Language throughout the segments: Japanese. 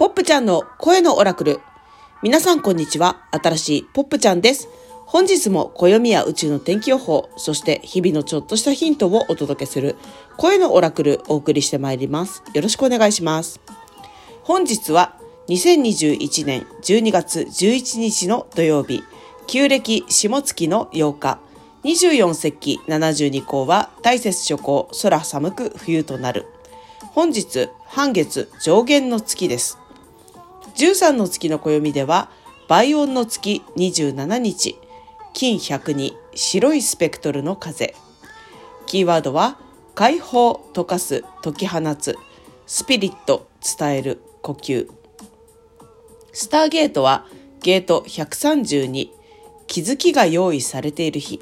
ポップちゃんの声のオラクル。皆さんこんにちは。新しいポップちゃんです。本日も暦や宇宙の天気予報、そして日々のちょっとしたヒントをお届けする声のオラクルお送りしてまいります。よろしくお願いします。本日は2021年12月11日の土曜日、旧暦下月の8日、24節気72項は大雪初行空寒く冬となる。本日半月上限の月です。13の月の暦では倍音の月27日金102白いスペクトルの風。キーワードは解放溶かす解き放つスピリット伝える呼吸。スターゲートはゲート132気づきが用意されている日。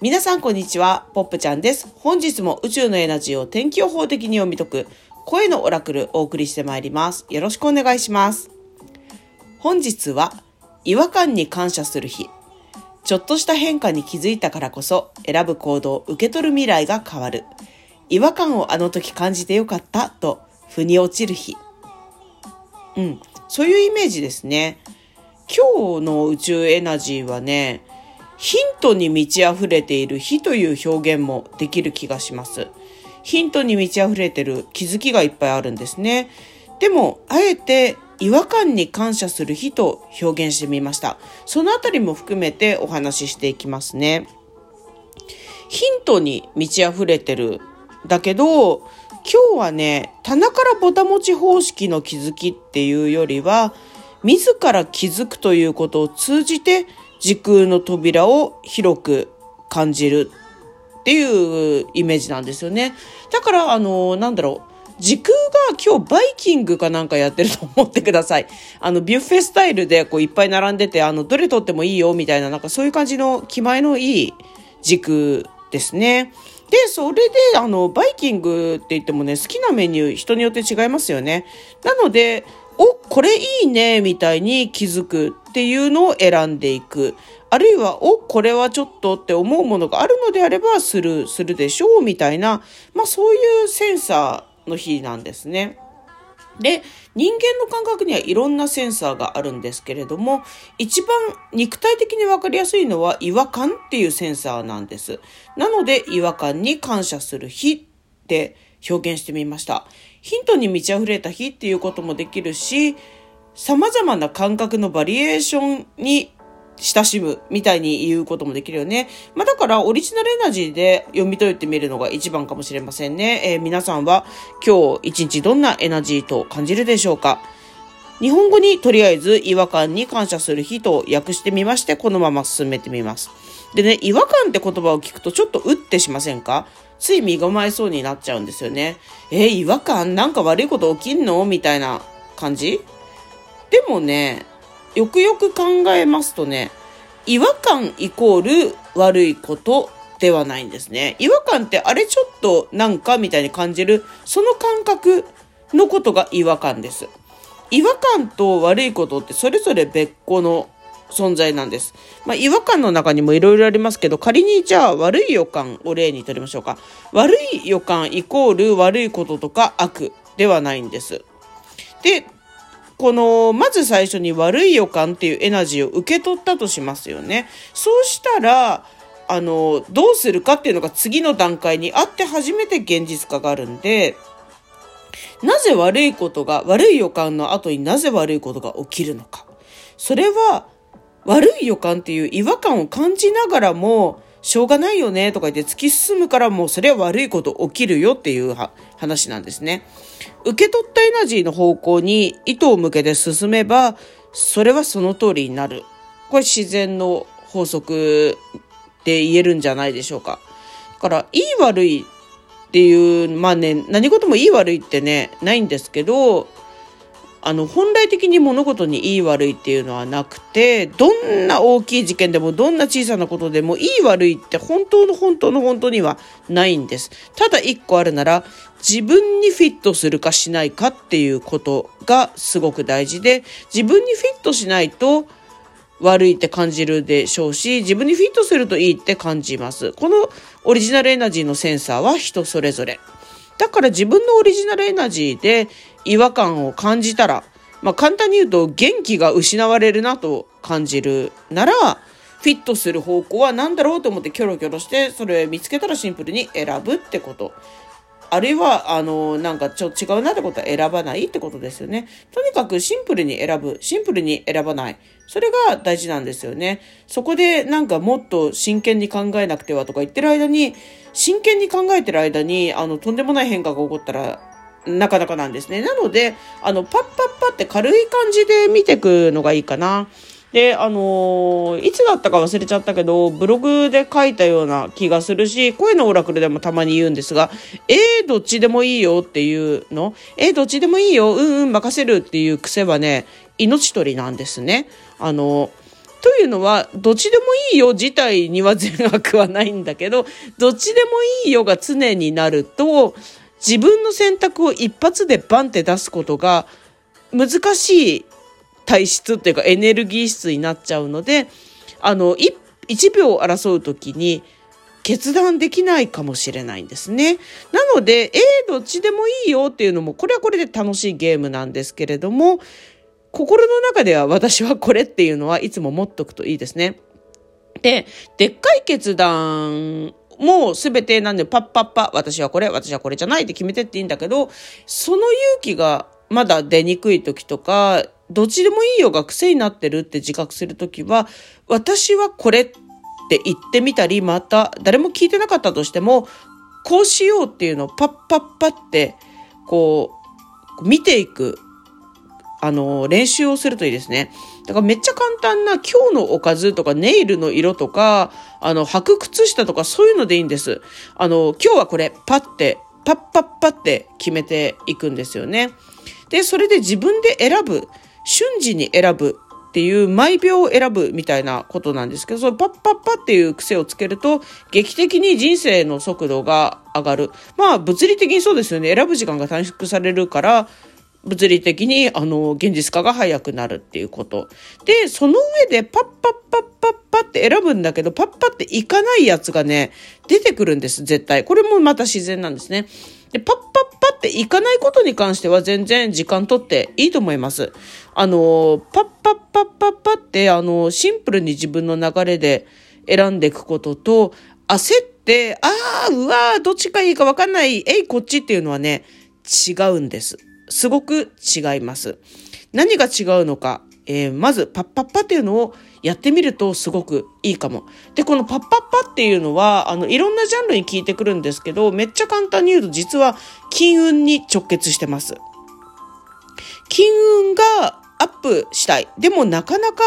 皆さんこんにちは、ポップちゃんです。本日も宇宙のエナジーを天気予報的に読み解く声のオラクルお送りしてまいります。よろしくお願いします。本日は違和感に感謝する日。ちょっとした変化に気づいたからこそ選ぶ行動、受け取る未来が変わる。違和感をあの時感じてよかったと腑に落ちる日。うん、そういうイメージですね。今日の宇宙エナジーはね、ヒントに満ち溢れている日という表現もできる気がします。ヒントに満ち溢れてる気づきがいっぱいあるんですね。でも、あえて違和感に感謝する日と表現してみました。そのあたりも含めてお話ししていきますね。ヒントに満ち溢れてる。だけど、今日はね、棚からぼたもち方式の気づきっていうよりは、自ら気づくということを通じて時空の扉を広く感じるっていうイメージなんですよね。だから、あの、なんだろう。時空が今日バイキングかなんかやってると思ってください。あの、ビュッフェスタイルでこういっぱい並んでて、あの、どれ取ってもいいよみたいな、なんかそういう感じの気前のいい時空ですね。で、それで、あの、バイキングって言ってもね、好きなメニュー人によって違いますよね。なので、お、これいいね、みたいに気づくっていうのを選んでいく。あるいは、お、これはちょっとって思うものがあるのであれば、する、するでしょう、みたいな、まあそういうセンサーの日なんですね。で、人間の感覚にはいろんなセンサーがあるんですけれども、一番肉体的にわかりやすいのは違和感っていうセンサーなんです。なので、違和感に感謝する日って表現してみました。ヒントに満ち溢れた日っていうこともできるし、様々な感覚のバリエーションに親しむみたいに言うこともできるよね。まあだからオリジナルエナジーで読み解いてみるのが一番かもしれませんね。えー、皆さんは今日一日どんなエナジーと感じるでしょうか日本語にとりあえず違和感に感謝する日と訳してみましてこのまま進めてみます。でね、違和感って言葉を聞くとちょっとうってしませんか？つい身構えそうになっちゃうんですよね。えー、違和感？なんか悪いこと起きんの？みたいな感じ？でもね、よくよく考えますとね、違和感イコール悪いことではないんですね。違和感ってあれちょっとなんかみたいに感じる、その感覚のことが違和感です。違和感と悪いことってそれぞれ別個の存在なんです。まあ、違和感の中にもいろいろありますけど、仮にじゃあ悪い予感を例にとりましょうか。悪い予感イコール悪いこととか悪ではないんです。で、この、まず最初に悪い予感っていうエナジーを受け取ったとしますよね。そうしたら、あの、どうするかっていうのが次の段階にあって初めて現実化があるんで、なぜ悪いことが、悪い予感の後になぜ悪いことが起きるのか。それは、悪い予感っていう違和感を感じながらも、しょうがないよねとか言って突き進むからもうそれは悪いこと起きるよっていう話なんですね。受け取ったエナジーの方向に糸を向けて進めば、それはその通りになる。これ自然の法則で言えるんじゃないでしょうか。だから、いい悪いっていう、まあね、何事もいい悪いってね、ないんですけど、あの、本来的に物事にいい悪いっていうのはなくて、どんな大きい事件でも、どんな小さなことでも、いい悪いって本当の本当の本当にはないんです。ただ一個あるなら、自分にフィットするかしないかっていうことがすごく大事で、自分にフィットしないと、悪いって感じるでしょうし、自分にフィットするといいって感じます。このオリジナルエナジーのセンサーは人それぞれ。だから自分のオリジナルエナジーで違和感を感じたら、まあ簡単に言うと元気が失われるなと感じるなら、フィットする方向は何だろうと思ってキョロキョロして、それ見つけたらシンプルに選ぶってこと。あるいは、あの、なんかちょっと違うなってことは選ばないってことですよね。とにかくシンプルに選ぶ。シンプルに選ばない。それが大事なんですよね。そこでなんかもっと真剣に考えなくてはとか言ってる間に、真剣に考えてる間に、あの、とんでもない変化が起こったら、なかなかなんですね。なので、あの、パッパッパって軽い感じで見てくのがいいかな。で、あのー、いつだったか忘れちゃったけど、ブログで書いたような気がするし、声のオラクルでもたまに言うんですが、えー、どっちでもいいよっていうの？えー、どっちでもいいよ、うんうん、任せるっていう癖はね、命取りなんですね。あのというのは、どっちでもいいよ自体には善悪はないんだけど、どっちでもいいよが常になると、自分の選択を一発でバンって出すことが難しい体質っていうかエネルギー質になっちゃうので、あの、1秒争う時に決断できないかもしれないんですね。なので、えー、どっちでもいいよっていうのも、これはこれで楽しいゲームなんですけれども、心の中では私はこれっていうのはいつも持っとくといいですね。で、でっかい決断もう全てなんでパッパッパ、私はこれ、私はこれじゃないって決めてっていいんだけど、その勇気がまだ出にくい時とか、どっちでもいいよが癖になってるって自覚するときは、私はこれって言ってみたり、また誰も聞いてなかったとしても、こうしようっていうのをパッパッパって、こう、見ていく、あの、練習をするといいですね。だからめっちゃ簡単な今日のおかずとかネイルの色とか、あの、履く靴下とかそういうのでいいんです。あの、今日はこれ、パッて、パッパッパって決めていくんですよね。で、それで自分で選ぶ。瞬時に選ぶっていう毎秒を選ぶみたいなことなんですけど、そのパッパッパっていう癖をつけると、劇的に人生の速度が上がる。まあ、物理的にそうですよね。選ぶ時間が短縮されるから、物理的に、あの、現実化が早くなるっていうこと。で、その上でパッパッパッパッパって選ぶんだけど、パッパっていかないやつがね、出てくるんです、絶対。これもまた自然なんですね。で、パッパッっていかないことに関しては全然時間とっていいと思います。あの、パッパッパッパッパって、あの、シンプルに自分の流れで選んでいくことと、焦って、ああ、うわー、どっちがいいかわかんない、えい、こっちっていうのはね、違うんです。すごく違います。何が違うのか、えー、まず、パッパッパっていうのをやってみるとすごくいいかも。で、このパッパッパっていうのは、あの、いろんなジャンルに効いてくるんですけど、めっちゃ簡単に言うと実は金運に直結してます。金運がアップしたい。でもなかなか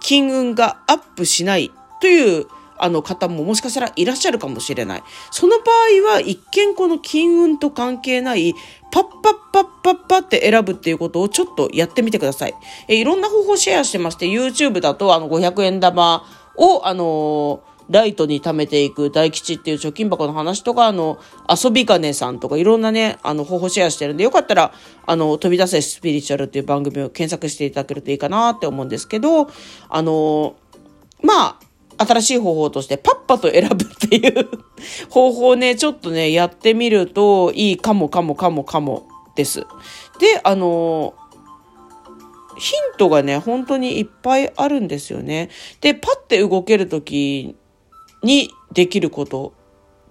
金運がアップしないというあの方ももしかしたらいらっしゃるかもしれない。その場合は一見この金運と関係ないパッパッパッパッパって選ぶっていうことをちょっとやってみてください。えいろんな方法シェアしてまして、YouTube だとあの500円玉をあのライトに貯めていく大吉っていう貯金箱の話とか、あの、遊び金さんとかいろんなね、あの、方法シェアしてるんで、よかったら、あの、飛び出せスピリチュアルっていう番組を検索していただけるといいかなって思うんですけど、あの、まあ、新しい方法としてパッパと選ぶっていう方法をね、ちょっとね、やってみるといいかもかもかもかもです。で、あの、ヒントがね、本当にいっぱいあるんですよね。で、パッて動けるときにできること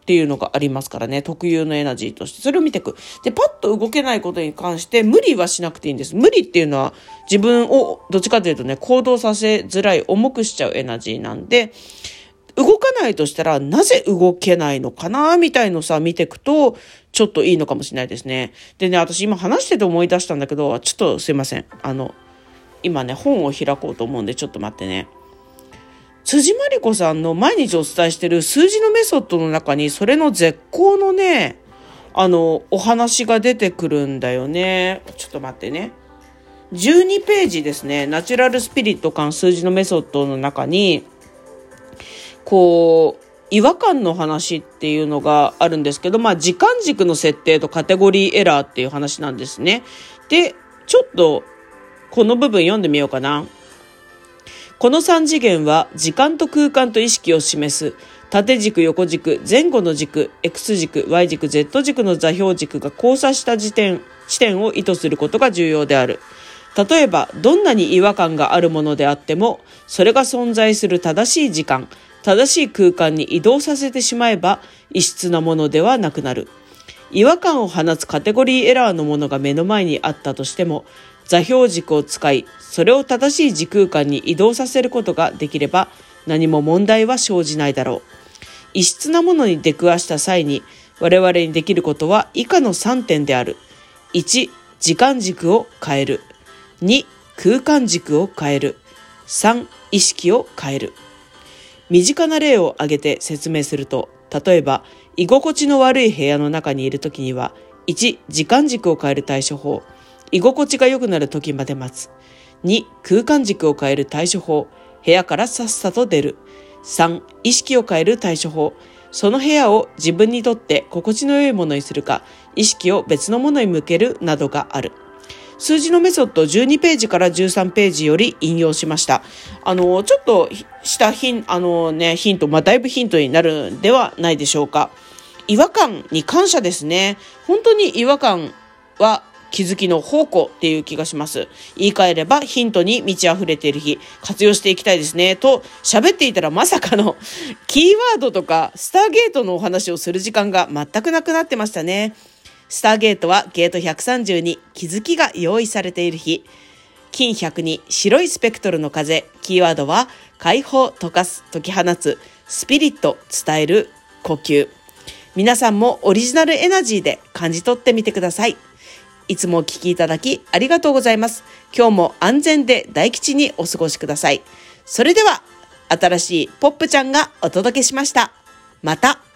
っていうのがありますからね、特有のエナジーとして。それを見ていく。で、パッと動けないことに関して無理はしなくていいんです。無理っていうのは自分をどっちかというとね、行動させづらい、重くしちゃうエナジーなんで、動かないとしたら、なぜ動けないのかなみたいのさ、見ていくと、ちょっといいのかもしれないですね。でね、私今話してて思い出したんだけど、ちょっとすいません。あの、今ね、本を開こうと思うんで、ちょっと待ってね。辻真理子さんの毎日お伝えしてる数字のメソッドの中に、それの絶好のね、あの、お話が出てくるんだよね。ちょっと待ってね。12ページですね。ナチュラルスピリット感数字のメソッドの中に、こう、違和感の話っていうのがあるんですけど、まあ、時間軸の設定とカテゴリーエラーっていう話なんですね。で、ちょっと、この部分読んでみようかな。この3次元は時間と空間と意識を示す縦軸、横軸、前後の軸、X 軸、Y 軸、Z 軸の座標軸が交差した時点、地点を意図することが重要である。例えば、どんなに違和感があるものであっても、それが存在する正しい時間、正しい空間に移動させてしまえば、異質なものではなくなる。違和感を放つカテゴリーエラーのものが目の前にあったとしても、座標軸を使い、それを正しい時空間に移動させることができれば、何も問題は生じないだろう。異質なものに出くわした際に、我々にできることは以下の3点である。1、時間軸を変える。2、空間軸を変える。3、意識を変える。身近な例を挙げて説明すると、例えば、居心地の悪い部屋の中にいるときには、1、時間軸を変える対処法。居心地が良くなる時まで待つ。2、空間軸を変える対処法。部屋からさっさと出る。3、意識を変える対処法。その部屋を自分にとって心地の良いものにするか、意識を別のものに向けるなどがある。数字のメソッド12ページから13ページより引用しました。あの、ちょっとしたヒン、あのね、ヒント、まあ、だいぶヒントになるんではないでしょうか。違和感に感謝ですね。本当に違和感は気づきの宝庫っていう気がします。言い換えればヒントに満ち溢れている日、活用していきたいですね。と、喋っていたらまさかの キーワードとかスターゲートのお話をする時間が全くなくなってましたね。スターゲートはゲート130に気づきが用意されている日。金100に白いスペクトルの風。キーワードは解放、溶かす、解き放つ、スピリット、伝える、呼吸。皆さんもオリジナルエナジーで感じ取ってみてください。いつもお聴きいただきありがとうございます。今日も安全で大吉にお過ごしください。それでは、新しいポップちゃんがお届けしました。また。